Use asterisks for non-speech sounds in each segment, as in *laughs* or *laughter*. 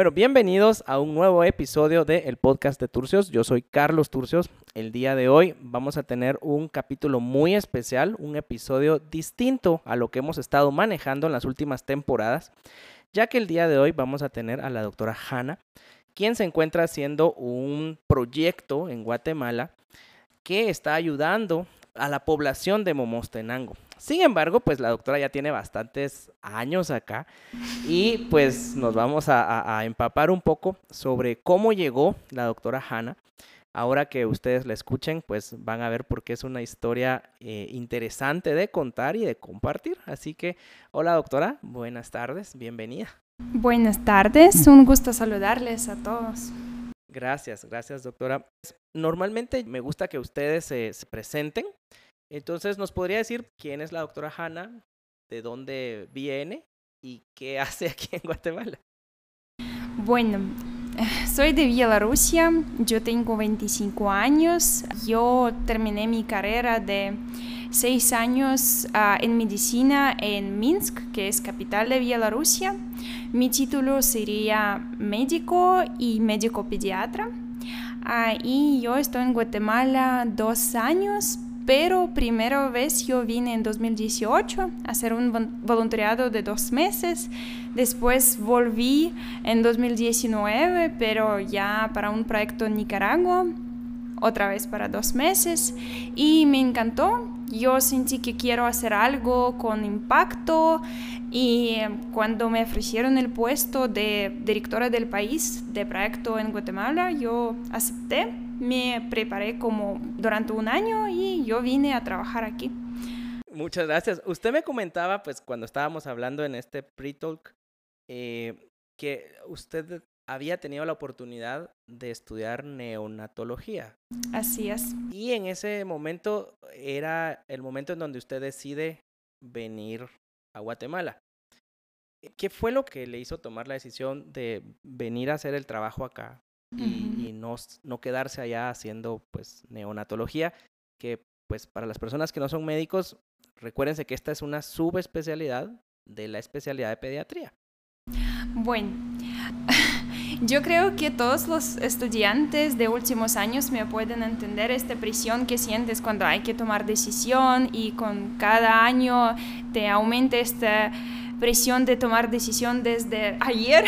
Bueno, bienvenidos a un nuevo episodio del podcast de Turcios. Yo soy Carlos Turcios. El día de hoy vamos a tener un capítulo muy especial, un episodio distinto a lo que hemos estado manejando en las últimas temporadas, ya que el día de hoy vamos a tener a la doctora Hanna, quien se encuentra haciendo un proyecto en Guatemala que está ayudando a la población de Momostenango. Sin embargo, pues la doctora ya tiene bastantes años acá y pues nos vamos a, empapar un poco sobre cómo llegó la doctora Hanna. Ahora que ustedes la escuchen, pues van a ver por qué es una historia eh, interesante de contar y de compartir. Así que, hola doctora, buenas tardes, bienvenida. Buenas tardes, un gusto saludarles a todos. Gracias, gracias doctora. Normalmente me gusta que ustedes se presenten entonces, ¿nos podría decir quién es la doctora Hanna, de dónde viene y qué *laughs* hace aquí en Guatemala? Bueno, soy de Bielorrusia, yo tengo 25 años, yo terminé mi carrera de seis años ah, en medicina en Minsk, que es capital de Bielorrusia. Mi título sería médico y médico pediatra. Ah, y yo estoy en Guatemala dos años, pero primera vez yo vine en 2018 a hacer un voluntariado de dos meses. Después volví en 2019, pero ya para un proyecto en Nicaragua, otra vez para dos meses. Y me encantó. Yo sentí que quiero hacer algo con impacto y cuando me ofrecieron el puesto de directora del país de proyecto en Guatemala, yo acepté me preparé como durante un año y yo vine a trabajar aquí. Muchas gracias. Usted me comentaba, pues, cuando estábamos hablando en este pre-talk, eh, que usted había tenido la oportunidad de estudiar neonatología. Así es. Y en ese momento era el momento en donde usted decide venir a Guatemala. ¿Qué fue lo que le hizo tomar la decisión de venir a hacer el trabajo acá? Y, no, no, quedarse allá haciendo pues neonatología, que pues para las personas que no son médicos, recuérdense que esta es una subespecialidad de la especialidad de pediatría. Bueno, *laughs* yo creo que todos los estudiantes de últimos años me pueden entender esta presión que sientes cuando hay que tomar decisión y con cada año te aumenta esta presión de tomar decisión desde *laughs* ayer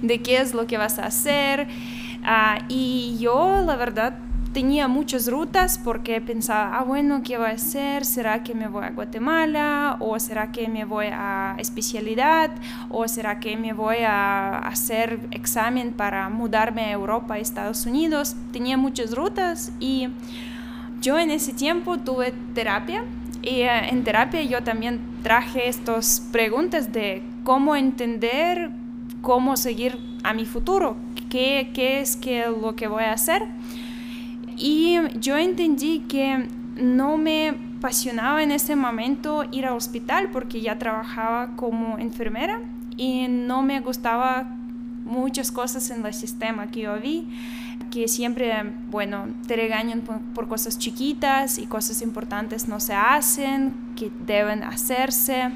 de qué es lo que vas a hacer. Ah, y yo, la verdad, tenía muchas rutas porque pensaba, ah, bueno, ¿qué voy a hacer? ¿Será que me voy a Guatemala? ¿O será que me voy a especialidad? ¿O será que me voy a hacer examen para mudarme a Europa, a Estados Unidos? Tenía muchas rutas y yo en ese tiempo tuve terapia y eh, en terapia yo también traje estas preguntas de cómo entender, cómo seguir a mi futuro, qué, qué es que lo que voy a hacer. Y yo entendí que no me apasionaba en ese momento ir al hospital porque ya trabajaba como enfermera y no me gustaba muchas cosas en el sistema que yo vi que siempre, bueno, te regañan por, cosas chiquitas y cosas importantes no se hacen, que deben hacerse.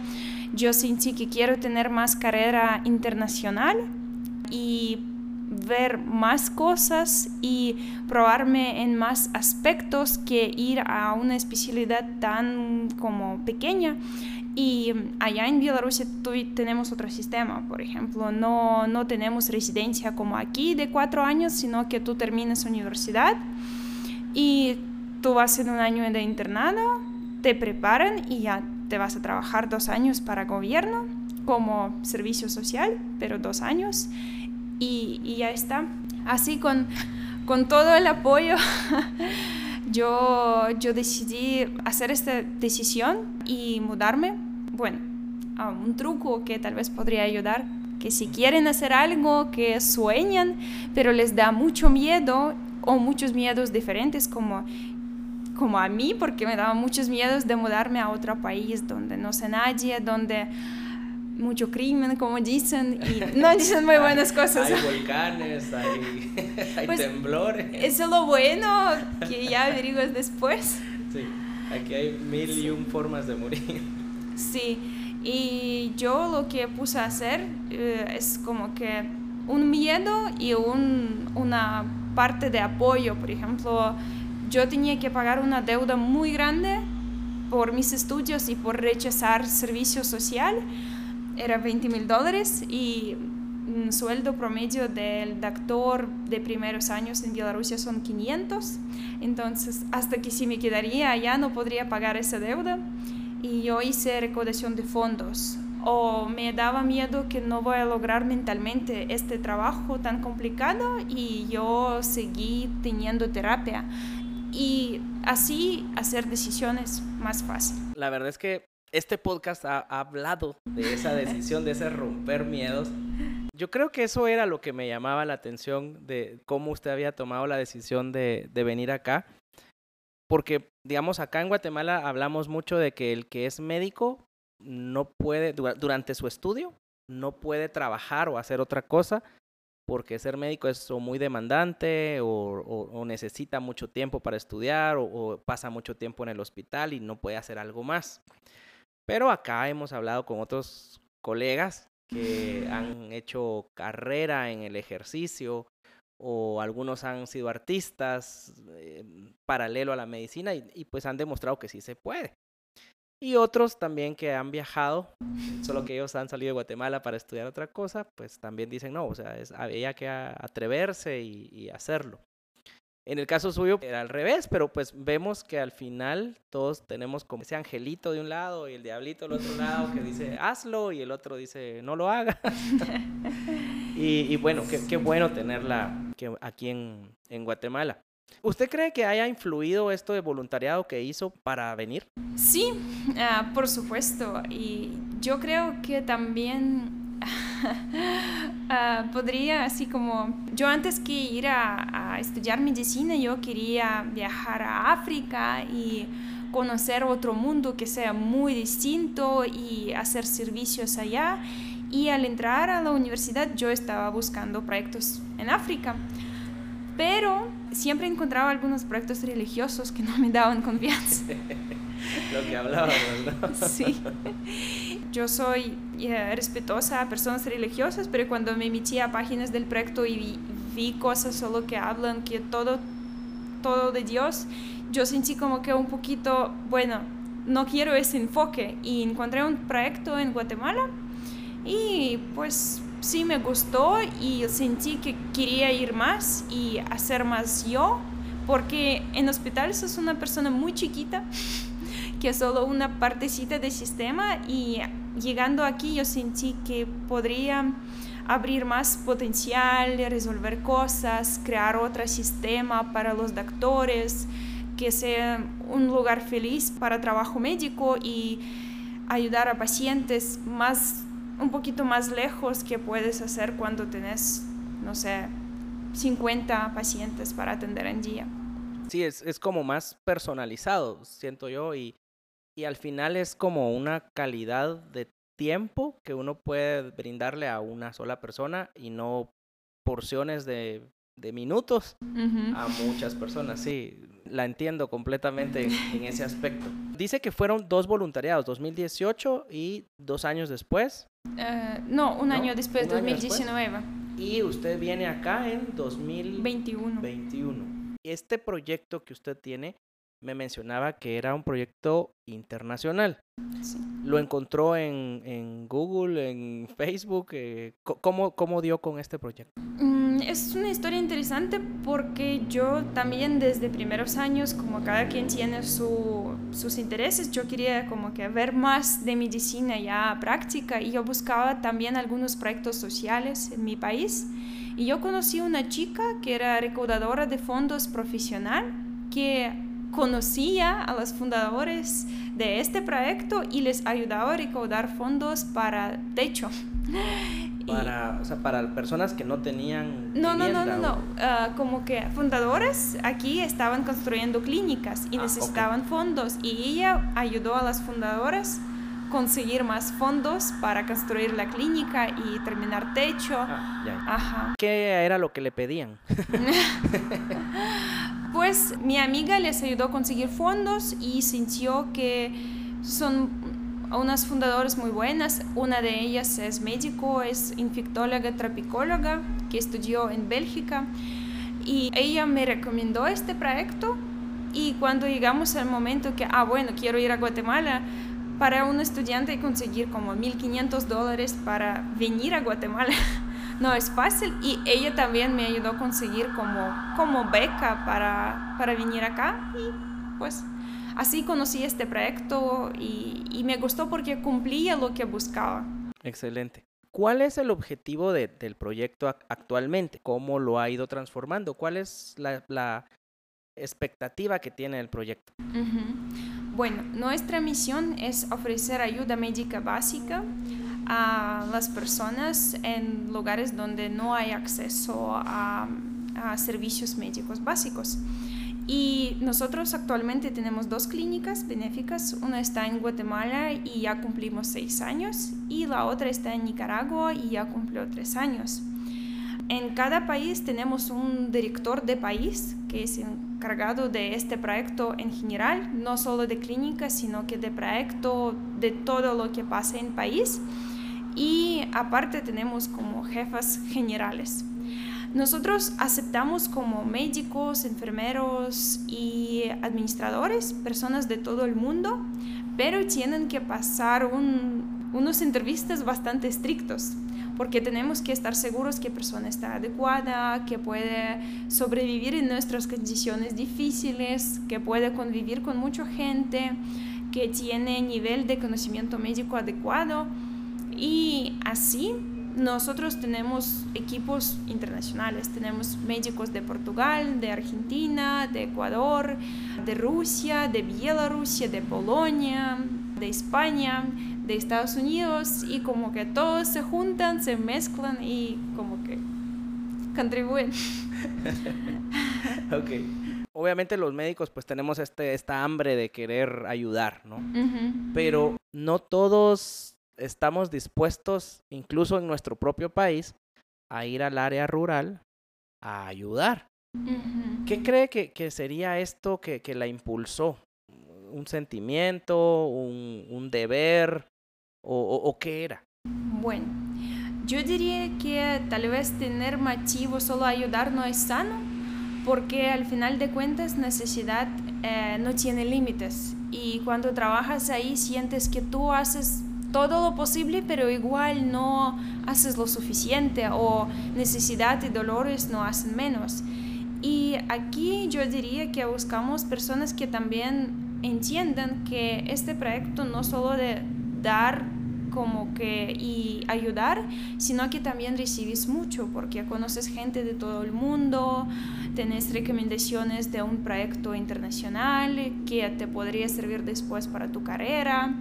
Yo sentí que quiero tener más carrera internacional y ver más cosas y probarme en más aspectos que ir a una especialidad tan como pequeña. Y allá en Bielorrusia tenemos otro sistema, por ejemplo, no, no tenemos residencia como aquí de cuatro años, sino que tú terminas universidad y tú vas en un año de internado, te preparan y ya te vas a trabajar dos años para gobierno como servicio social, pero dos años y, ya está. Así con, con todo el apoyo. *laughs* yo, yo decidí hacer esta decisión y mudarme. Bueno, un truco que tal vez podría ayudar, que si quieren hacer algo que sueñan, pero les da mucho miedo o muchos miedos diferentes como como a mí, porque me daba muchos miedos de mudarme a otro país donde no sé nadie, donde mucho crimen, como dicen, y *laughs* no dicen muy buenas cosas. Hay volcanes, hay, *laughs* hay pues, temblores. Eso es lo bueno, que ya averiguas después. Sí, aquí hay mil y un formas de morir. Sí, y yo lo que puse a hacer eh, es como que un miedo y un, una parte de apoyo. Por ejemplo, yo tenía que pagar una deuda muy grande por mis estudios y por rechazar servicio social. Era 20 mil dólares y un sueldo promedio del doctor de primeros años en Bielorrusia son 500. Entonces, hasta que si me quedaría allá no podría pagar esa deuda. Y yo hice recaudación de fondos. O me daba miedo que no voy a lograr mentalmente este trabajo tan complicado y yo seguí teniendo terapia. Y así hacer decisiones más fácil. La verdad es que este podcast ha, hablado de esa *laughs* decisión, de ese romper miedos. Yo creo que eso era lo que me llamaba la atención de cómo usted había tomado la decisión de, venir acá. Porque, digamos, acá en Guatemala hablamos mucho de que el que es médico no puede, durante su estudio, no puede trabajar o hacer otra cosa porque ser médico es muy demandante o, necesita mucho tiempo para estudiar o, pasa mucho tiempo en el hospital y no puede hacer algo más. Pero acá hemos hablado con otros colegas que han hecho carrera en el ejercicio o algunos han sido artistas eh, paralelo a la medicina y, pues han demostrado que sí se puede. Y otros también que han viajado, solo que ellos han salido de Guatemala para estudiar otra cosa, pues también dicen, no, o sea, es, había que atreverse y hacerlo. En el caso suyo era al revés, pero pues vemos que al final todos tenemos como ese angelito de un lado y el diablito del otro lado que dice hazlo y el otro dice no lo haga. *laughs* y, bueno, qué, bueno tenerla aquí en, Guatemala. ¿Usted cree que haya influido esto de voluntariado que hizo para venir? Sí, ah, por supuesto. Y yo creo que también *laughs* Ah, podría, así como yo antes que ir a, estudiar medicina, yo quería viajar a África y conocer otro mundo que sea muy distinto y hacer servicios allá. Y al entrar a la universidad yo estaba buscando proyectos en África, pero siempre encontraba algunos proyectos religiosos que no me daban confianza. *laughs* Lo que hablábamos, ¿no? Sí. Yo soy eh, respetuosa a personas religiosas, pero cuando me metí a páginas del proyecto y vi, cosas solo que hablan que todo, todo de Dios, yo sentí como que un poquito, bueno, no quiero ese enfoque. Y encontré un proyecto en Guatemala y pues sí me gustó y sentí que quería ir más y hacer más yo, porque en hospitales es una persona muy chiquita *laughs* que es solo una partecita del sistema y llegando aquí yo sentí que podría abrir más potencial, resolver cosas, crear otro sistema para los doctores, que sea un lugar feliz para trabajo médico y ayudar a pacientes más un poquito más lejos que puedes hacer cuando tenés, no sé, 50 pacientes para atender en día. Sí, es, es como más personalizado, siento yo, y, y al final es como una calidad de tiempo que uno puede brindarle a una sola persona y no porciones de, de minutos a muchas personas. Sí, la entiendo completamente en, ese aspecto. Dice que fueron dos voluntariados, 2018 y dos años después. Eh, no, un año después, 2019. Y usted viene acá en 2021. 21. Este proyecto que usted tiene me mencionaba que era un proyecto internacional. Lo encontró en, en, Google, en Facebook. Eh, ¿cómo, ¿Cómo dio con este proyecto? Mm, es una historia interesante porque yo también desde primeros años, como cada quien tiene su, sus intereses, yo quería como que ver más de medicina ya práctica y yo buscaba también algunos proyectos sociales en mi país. Y yo conocí una chica que era recaudadora de fondos profesional que conocía a los fundadores de este proyecto y les ayudaba a recaudar fondos para techo. Para, o sea, para personas que no tenían... No, no, no, no, no. Ah, como que fundadores aquí estaban construyendo clínicas y ah, necesitaban fondos y ella ayudó a las fundadoras conseguir más fondos para construir la clínica y terminar techo. Ah, Ajá. ¿Qué era lo que le pedían? *laughs* pues mi amiga les ayudó a conseguir fondos y sintió que son unas fundadoras muy buenas. Una de ellas es médico, es infectóloga, trapicóloga, que estudió en Bélgica. Y ella me recomendó este proyecto y cuando llegamos al momento que, ah, bueno, quiero ir a Guatemala, para un estudiante conseguir como 1.500 dólares para venir a Guatemala *laughs* no es fácil y ella también me ayudó a conseguir como, como beca para, para venir acá y pues así conocí este proyecto y, y, me gustó porque cumplía lo que buscaba. Excelente. ¿Cuál es el objetivo de, del proyecto actualmente? ¿Cómo lo ha ido transformando? ¿Cuál es la, la expectativa que tiene el proyecto? Uh -huh. Bueno, nuestra misión es ofrecer ayuda médica básica a las personas en lugares donde no hay acceso a, a servicios médicos básicos. Y nosotros actualmente tenemos dos clínicas benéficas. Una está en Guatemala y ya cumplimos seis años y la otra está en Nicaragua y ya cumplió tres años. En cada país tenemos un director de país que es encargado de este proyecto en general, no solo de clínica, sino que de proyecto de todo lo que pasa en país. Y aparte tenemos como jefas generales. Nosotros aceptamos como médicos, enfermeros y administradores, personas de todo el mundo, pero tienen que pasar un, unos entrevistas bastante estrictos, porque tenemos que estar seguros que persona está adecuada, que puede sobrevivir en nuestras condiciones difíciles, que puede convivir con mucha gente, que tiene nivel de conocimiento médico adecuado. Y así nosotros tenemos equipos internacionales, tenemos médicos de Portugal, de Argentina, de Ecuador, de Rusia, de Bielorrusia, de Polonia, de España, de Estados Unidos y como que todos se juntan, se mezclan y como que contribuyen. *laughs* ok. Obviamente los médicos pues tenemos este, esta hambre de querer ayudar, ¿no? Uh -huh. Pero no todos estamos dispuestos, incluso en nuestro propio país, a ir al área rural a ayudar. Uh -huh. ¿Qué cree que, que sería esto que, que, la impulsó? ¿Un sentimiento, un, un deber o, o, o, qué era? Bueno, yo diría que tal vez tener motivo solo a ayudar no es sano, porque al final de cuentas necesidad eh, no tiene límites y cuando trabajas ahí sientes que tú haces todo lo posible, pero igual no haces lo suficiente o necesidad y dolores no hacen menos. Y aquí yo diría que buscamos personas que también entiendan que este proyecto no solo de dar como que y ayudar, sino que también recibes mucho porque conoces gente de todo el mundo, tenés recomendaciones de un proyecto internacional que te podría servir después para tu carrera.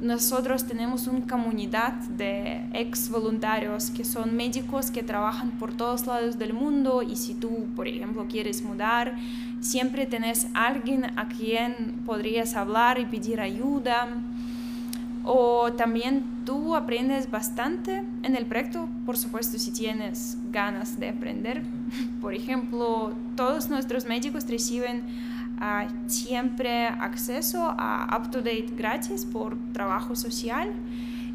Nosotros tenemos una comunidad de ex voluntarios que son médicos que trabajan por todos lados del mundo y si tú, por ejemplo, quieres mudar, siempre tenés alguien a quien podrías hablar y pedir ayuda. O también tú aprendes bastante en el proyecto, por supuesto, si tienes ganas de aprender. *laughs* Por ejemplo, todos nuestros médicos reciben uh, siempre acceso a up-to-date gratis por trabajo social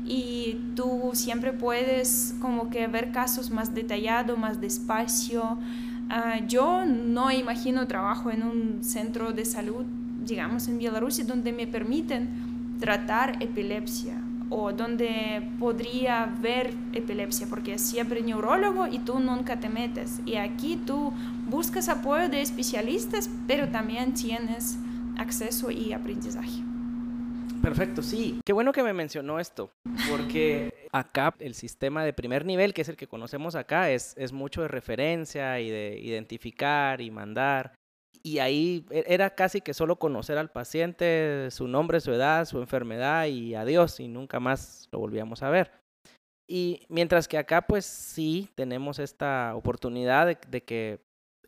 y tú siempre puedes como que ver casos más detallados, más despacio. Uh, yo no imagino trabajo en un centro de salud, digamos en Bielorrusia, donde me permiten tratar epilepsia o donde podría ver epilepsia, porque siempre neurólogo y tú nunca te metes. Y aquí tú buscas apoyo de especialistas, pero también tienes acceso y aprendizaje. Perfecto, sí. Qué bueno que me mencionó esto, porque acá el sistema de primer nivel, que es el que conocemos acá, es, es mucho de referencia y de identificar y mandar y ahí e, era casi que solo conocer al paciente, su nombre, su edad, su enfermedad y adiós, y nunca más lo volvíamos a ver. Y mientras que acá pues sí tenemos esta oportunidad de, de que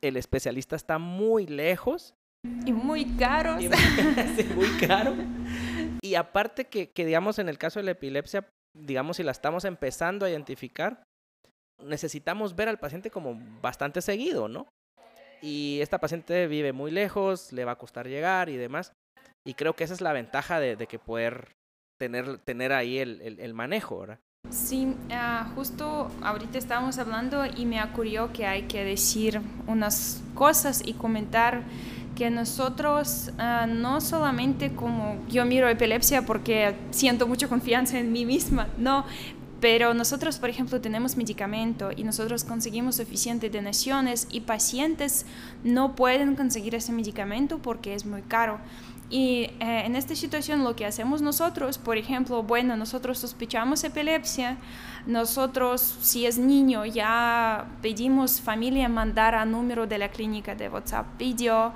el especialista está muy lejos. Y muy caro. Y, *laughs* sí, muy caro. Y aparte que, que, digamos, en el caso de la epilepsia, digamos, si la estamos empezando a identificar, necesitamos ver al paciente como bastante seguido, ¿no? Y esta paciente vive muy lejos, le va a costar llegar y demás. Y creo que esa es la ventaja de, de que poder tener, tener ahí el, el, manejo, ¿verdad? Sí, ah, justo ahorita estábamos hablando y me ocurrió que hay que decir unas cosas y comentar que nosotros ah, no solamente como yo miro epilepsia porque siento mucha confianza en mí misma, no, pero nosotros, por ejemplo, tenemos medicamento y nosotros conseguimos suficiente donaciones y pacientes no pueden conseguir ese medicamento porque es muy caro. Y eh, en esta situación lo que hacemos nosotros, por ejemplo, bueno, nosotros sospechamos epilepsia, nosotros si es niño ya pedimos familia mandar a número de la clínica de WhatsApp video,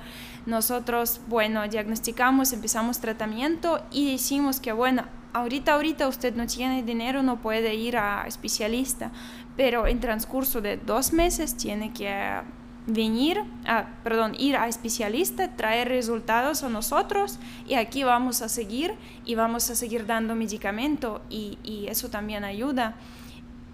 nosotros, bueno, diagnosticamos, empezamos tratamiento y decimos que, bueno, ahorita, ahorita usted no tiene dinero, no puede ir a especialista, pero en transcurso de dos meses tiene que venir, perdón, ir a especialista, traer resultados a nosotros y aquí vamos a seguir y vamos a seguir dando medicamento y, y eso también ayuda.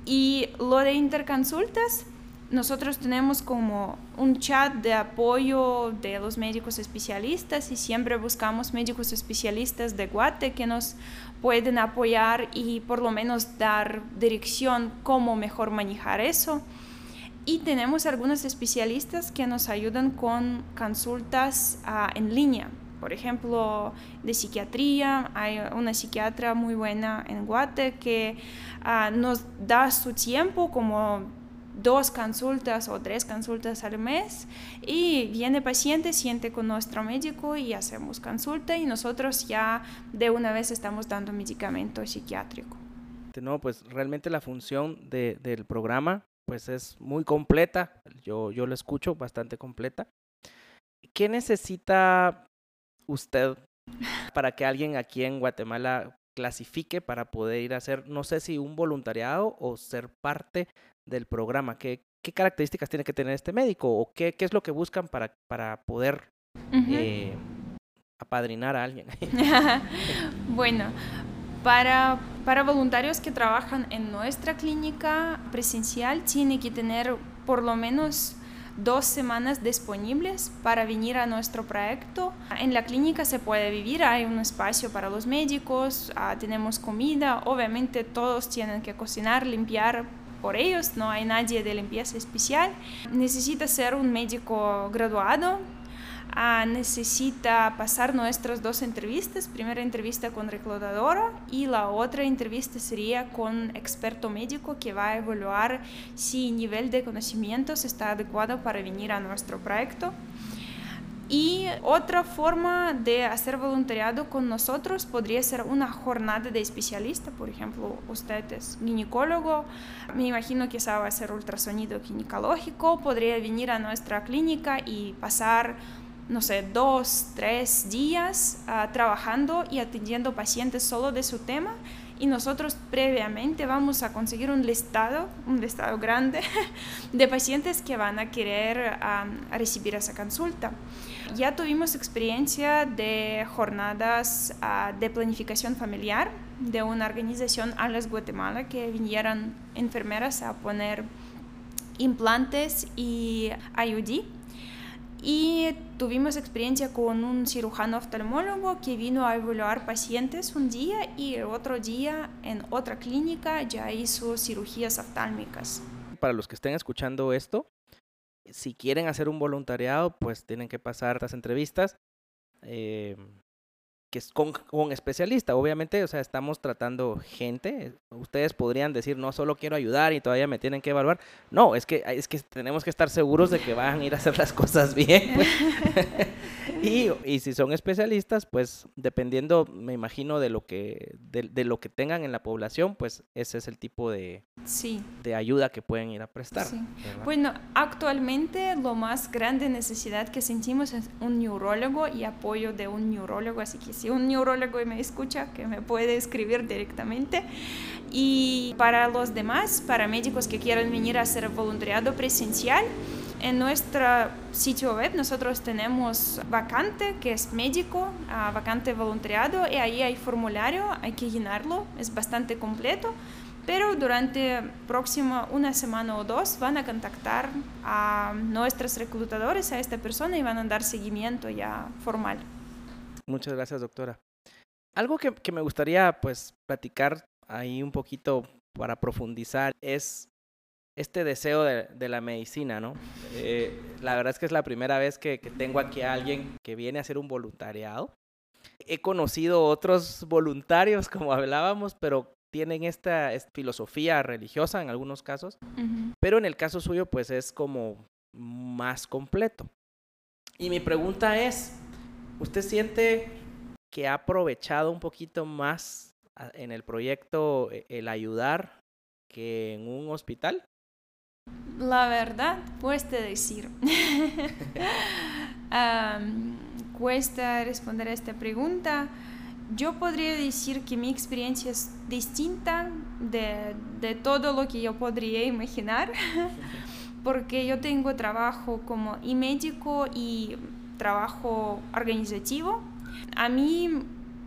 Y lo de interconsultas, nosotros tenemos como un chat de apoyo de los médicos especialistas y siempre buscamos médicos especialistas de Guate que nos pueden apoyar y por lo menos dar dirección cómo mejor manejar eso. Y tenemos algunos especialistas que nos ayudan con consultas ah, en línea. Por ejemplo, de psiquiatría, hay una psiquiatra muy buena en Guate que ah, nos da su tiempo como dos consultas o tres consultas al mes y viene paciente, siente con nuestro médico y hacemos consulta y nosotros ya de una vez estamos dando medicamento psiquiátrico. No, pues realmente la función del programa pues es muy completa. Yo, yo lo escucho bastante completa. ¿Qué necesita usted para que alguien aquí en Guatemala clasifique para poder ir a hacer, no sé si un voluntariado o ser parte del programa? ¿Qué, qué características tiene que tener este médico o qué, qué es lo que buscan para, para poder eh, apadrinar a alguien? *laughs* *laughs* bueno, para, para voluntarios que trabajan en nuestra clínica presencial, tiene que tener por lo menos dos semanas disponibles para venir a nuestro proyecto. En la clínica se puede vivir, hay un espacio para los médicos, ah, tenemos comida, obviamente todos tienen que cocinar, limpiar por ellos, no hay nadie de limpieza especial. Necesita ser un médico graduado Ah, necesita pasar nuestras dos entrevistas. Primera entrevista con reclutadora y la otra entrevista sería con experto médico que va a evaluar si nivel de conocimientos está adecuado para venir a nuestro proyecto. Y otra forma de hacer voluntariado con nosotros podría ser una jornada de especialista. Por ejemplo, usted es ginecólogo, me imagino que sabe hacer ultrasonido ginecológico, podría venir a nuestra clínica y pasar no sé, dos, tres días ah, trabajando y atendiendo pacientes solo de su tema y nosotros previamente vamos a conseguir un listado, un listado grande *laughs* de pacientes que van a querer recibir esa consulta. Ya tuvimos experiencia de jornadas ah, de planificación familiar de una organización Alas Guatemala que vinieron enfermeras a poner implantes y IUD y tuvimos experiencia con un cirujano oftalmólogo que vino a evaluar pacientes un día y el otro día en otra clínica ya hizo cirugías oftálmicas. Para los que estén escuchando esto, si quieren hacer un voluntariado, pues tienen que pasar estas entrevistas. Eh, que es con, con especialista. Obviamente, o sea, estamos tratando gente. Ustedes podrían decir, no solo quiero ayudar y todavía me tienen que evaluar. No, es que, es que tenemos que estar seguros de que van a ir a hacer las cosas bien. Pues. *laughs* *laughs* y, y, si son especialistas, pues dependiendo, me imagino, de lo que, de, lo que tengan en la población, pues ese es el tipo de, sí. de ayuda que pueden ir a prestar. Bueno, actualmente lo más grande necesidad que sentimos es un neurólogo y apoyo de un neurólogo, así que si un neurólogo me escucha, que me puede escribir directamente. Y para los demás, para médicos que quieran venir a hacer voluntariado presencial, en nuestro sitio web nosotros tenemos vacante, que es médico, ah, vacante voluntariado, y ahí hay formulario, hay que llenarlo, es bastante completo. Pero durante próxima una semana o dos van a contactar a nuestros reclutadores, a esta persona, y van a dar seguimiento ya formal. Muchas gracias, doctora. Algo que, que me gustaría pues platicar ahí un poquito para profundizar es este deseo de, de la medicina, ¿no? Eh, la verdad es que es la primera vez que, que, tengo aquí a alguien que viene a hacer un voluntariado. He conocido otros voluntarios, como hablábamos, pero tienen esta, esta filosofía religiosa en algunos casos, uh -huh. pero en el caso suyo pues es como más completo. Y mi pregunta es, ¿usted siente que ha aprovechado un poquito más en el proyecto e, el ayudar que en un hospital? La verdad, cuesta decir. *laughs* um, cuesta responder a esta pregunta. Yo podría decir que mi experiencia es distinta de, de todo lo que yo podría imaginar, *laughs* porque yo tengo trabajo como y médico y trabajo organizativo. A mí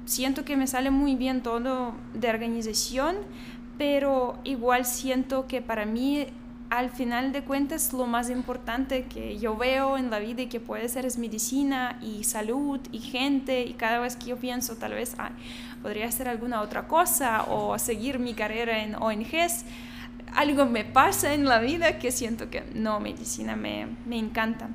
siento que me sale muy bien todo de organización, pero igual siento que para mí al final de cuentas lo más importante que yo veo en la vida y que puede ser es medicina y salud y gente y cada vez que yo pienso tal vez podría hacer alguna otra cosa o seguir mi carrera en ONGs, algo me pasa en la vida que siento que no, medicina me, me encanta.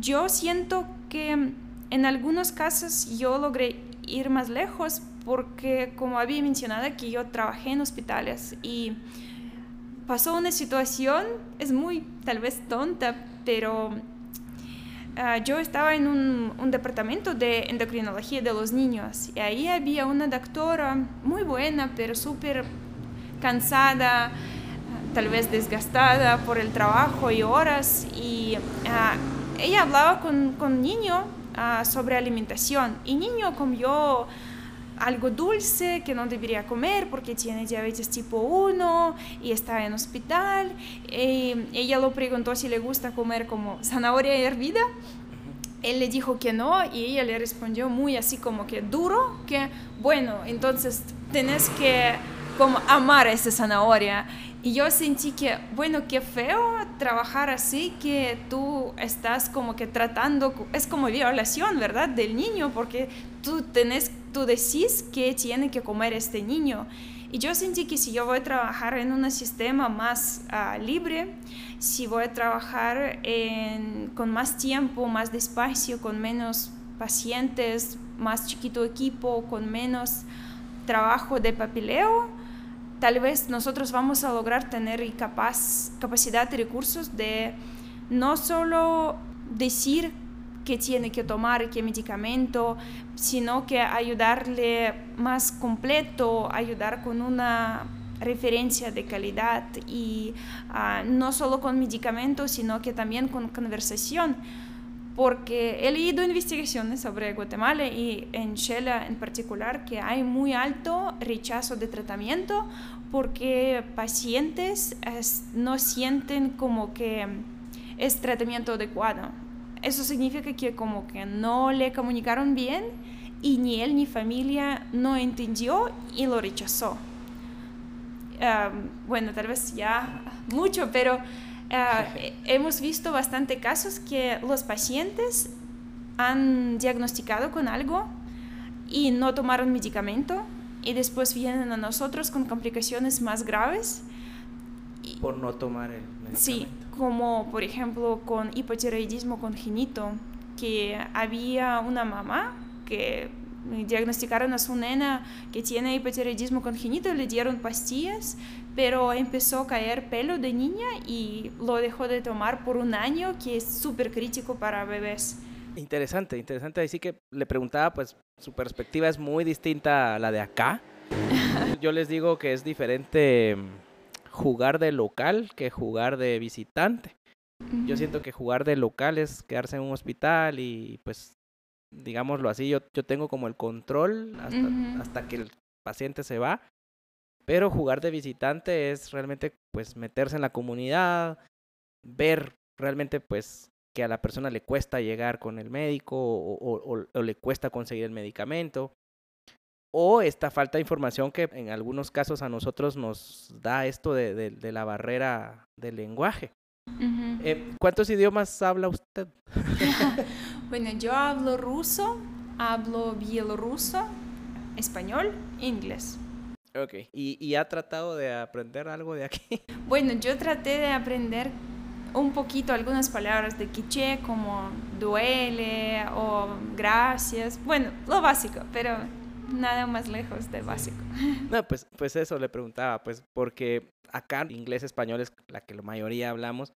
Yo siento que en algunos casos yo logré ir más lejos porque como había mencionado aquí yo trabajé en hospitales y pasó una situación, es muy tal vez tonta, pero uh, yo estaba en un, departamento de endocrinología de los niños y ahí había una doctora muy buena, pero súper cansada, tal vez desgastada por el trabajo y horas, y uh, ella hablaba con, con niño sobre alimentación y niño comió algo dulce que no debería comer porque tiene diabetes tipo 1 y está en hospital. Eh, ella lo preguntó si le gusta comer como zanahoria hervida. Él le dijo que no y ella le respondió muy así como que duro, que bueno, entonces tenés que como amar esa zanahoria. Y yo sentí que, bueno, qué feo trabajar así, que tú estás como que tratando, es como violación, ¿verdad? Del niño, porque tú tenés, tú decís que tiene que comer este niño. Y yo sentí que si yo voy a trabajar en un sistema más uh, libre, si voy a trabajar en, con más tiempo, más despacio, con menos pacientes, más chiquito equipo, con menos trabajo de papeleo, tal vez nosotros vamos a lograr tener capaz, capacidad y recursos de no solo decir qué tiene que tomar, qué medicamento, sino que ayudarle más completo, ayudar con una referencia de calidad y uh, no solo con medicamentos, sino que también con conversación porque he leído investigaciones sobre Guatemala y en Shela en particular que hay muy alto rechazo de tratamiento porque pacientes es, no sienten como que es tratamiento adecuado. Eso significa que como que no le comunicaron bien y ni él ni familia no entendió y lo rechazó. Um, bueno, tal vez ya mucho, pero Uh, hemos visto bastante casos que los pacientes han diagnosticado con algo y no tomaron medicamento y después vienen a nosotros con complicaciones más graves. Por no tomar el medicamento. Sí, como por ejemplo con hipotiroidismo congénito, que había una mamá que diagnosticaron a su nena que tiene hipotiroidismo congénito, le dieron pastillas, pero empezó a caer pelo de niña y lo dejó de tomar por un año, que es súper crítico para bebés. Interesante, interesante. Así que le preguntaba, pues su perspectiva es muy distinta a la de acá. *laughs* Yo les digo que es diferente mm, jugar de local que jugar de visitante. Yo siento que jugar de local es quedarse en un hospital y pues digámoslo así, yo, yo tengo como el control hasta, uh -huh. hasta que el paciente se va, pero jugar de visitante es realmente pues meterse en la comunidad, ver realmente pues que a la persona le cuesta llegar con el médico o, o, o le cuesta conseguir el medicamento, o esta falta de información que en algunos casos a nosotros nos da esto de, de, de la barrera del lenguaje. Uh -huh. eh, ¿Cuántos idiomas habla usted? *laughs* *laughs* bueno, yo hablo ruso, hablo bielorruso, español inglés. Ok, ¿Y, ¿Y ha tratado de aprender algo de aquí? *laughs* Bueno, yo traté de aprender un poquito algunas palabras de quiché como duele o gracias. Bueno, lo básico, pero nada más lejos de básico. *laughs* No, pues, pues eso le preguntaba, pues porque acá inglés, español es la que la mayoría hablamos,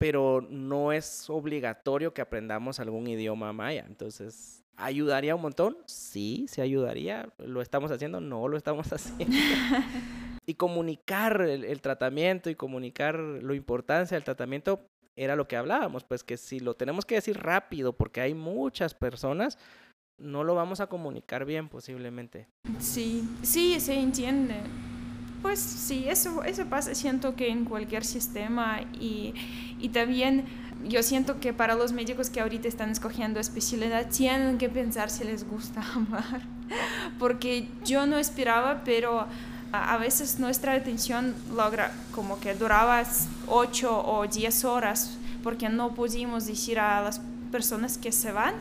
pero no es obligatorio que aprendamos algún idioma maya. Entonces, ¿ayudaría un montón? Sí, sí ayudaría. ¿Lo estamos haciendo? No, lo estamos *laughs* haciendo. y comunicar el, tratamiento y comunicar lo importancia del tratamiento era lo que hablábamos, pues que si lo tenemos que decir rápido porque hay muchas personas, no lo vamos a comunicar bien posiblemente. Sí, sí, se entiende. Pues sí, eso, eso pasa, siento que en cualquier sistema y, y también yo siento que para los médicos que ahorita están escogiendo especialidad tienen que pensar si les gusta *laughs* amar, porque yo no esperaba, pero a veces nuestra atención logra como que duraba 8 o 10 horas porque no pudimos decir a las personas que se van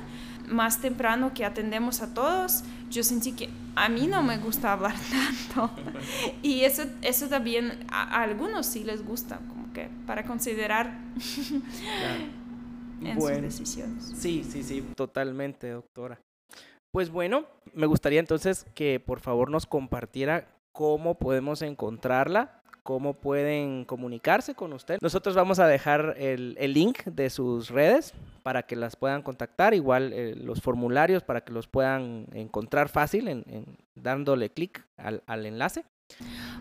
más temprano que atendemos a todos, yo sentí que a mí no me gusta hablar *laughs* tanto. *laughs* y eso, eso también a, algunos sí les gusta, como que para considerar *laughs* en sus decisiones. Sí, sí, sí, totalmente, doctora. Pues bueno, me gustaría entonces que por favor nos compartiera cómo podemos encontrarla cómo pueden comunicarse con usted. Nosotros vamos a dejar el, link de sus redes para que las puedan contactar, igual eh, los formularios para que los puedan encontrar fácil dándole clic al, al enlace.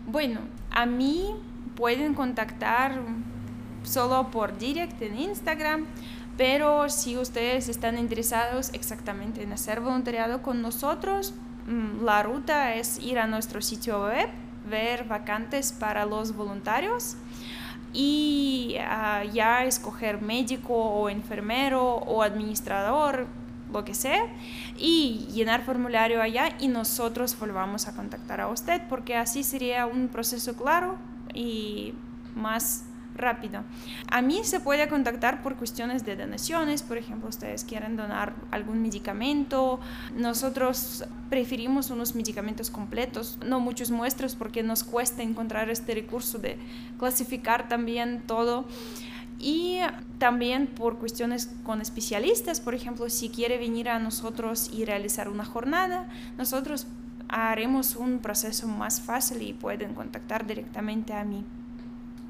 Bueno, a mí pueden contactar solo por direct en Instagram, pero si ustedes están interesados exactamente en hacer voluntariado con nosotros, mm, la ruta es ir a nuestro sitio web ver vacantes para los voluntarios y ah, ya escoger médico o enfermero o administrador, lo que sea, y llenar formulario allá y nosotros volvamos a contactar a usted porque así sería un proceso claro y más rápido. A mí se puede contactar por cuestiones de donaciones, por ejemplo, ustedes quieren donar algún medicamento, nosotros preferimos unos medicamentos completos, no muchos muestros porque nos cuesta encontrar este recurso de clasificar también todo. Y también por cuestiones con especialistas, por ejemplo, si quiere venir a nosotros y realizar una jornada, nosotros haremos un proceso más fácil y pueden contactar directamente a mí.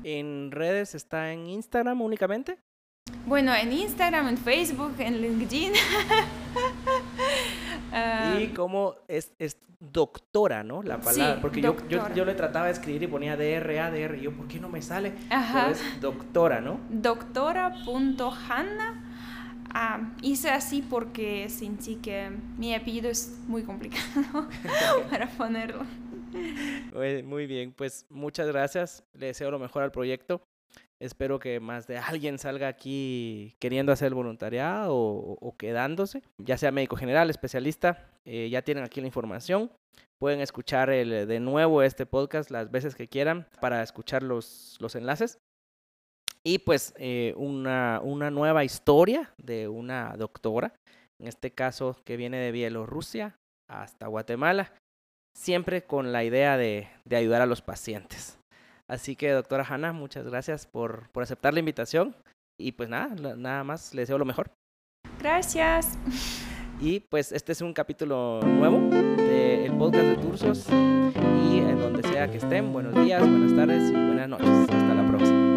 ¿En redes está en Instagram únicamente? Bueno, en Instagram, en Facebook, en LinkedIn. *laughs* y como es, es, doctora, ¿no? La palabra. porque yo, yo, yo, le trataba de escribir y ponía DR, ADR. Y yo, ¿por qué no me sale? Ajá. es doctora, ¿no? Doctora.hanna. Ah, hice así porque sentí que mi apellido es muy complicado *laughs* para ponerlo. *laughs* Muy bien, pues muchas gracias. Le deseo lo mejor al proyecto. Espero que más de alguien salga aquí queriendo hacer voluntariado o, quedándose, ya sea médico general, especialista. Eh, ya tienen aquí la información. Pueden escuchar el, de nuevo este podcast las veces que quieran para escuchar los, los enlaces. Y pues eh, una, una nueva historia de una doctora, en este caso que viene de Bielorrusia hasta Guatemala siempre con la idea de, ayudar a los pacientes. Así que, doctora Hanna, muchas gracias por, aceptar la invitación. Y pues nada, nada más, le deseo lo mejor. Gracias. Y pues este es un capítulo nuevo del podcast de Turcios. Y en donde sea que estén, buenos días, buenas tardes y buenas noches. Hasta la próxima.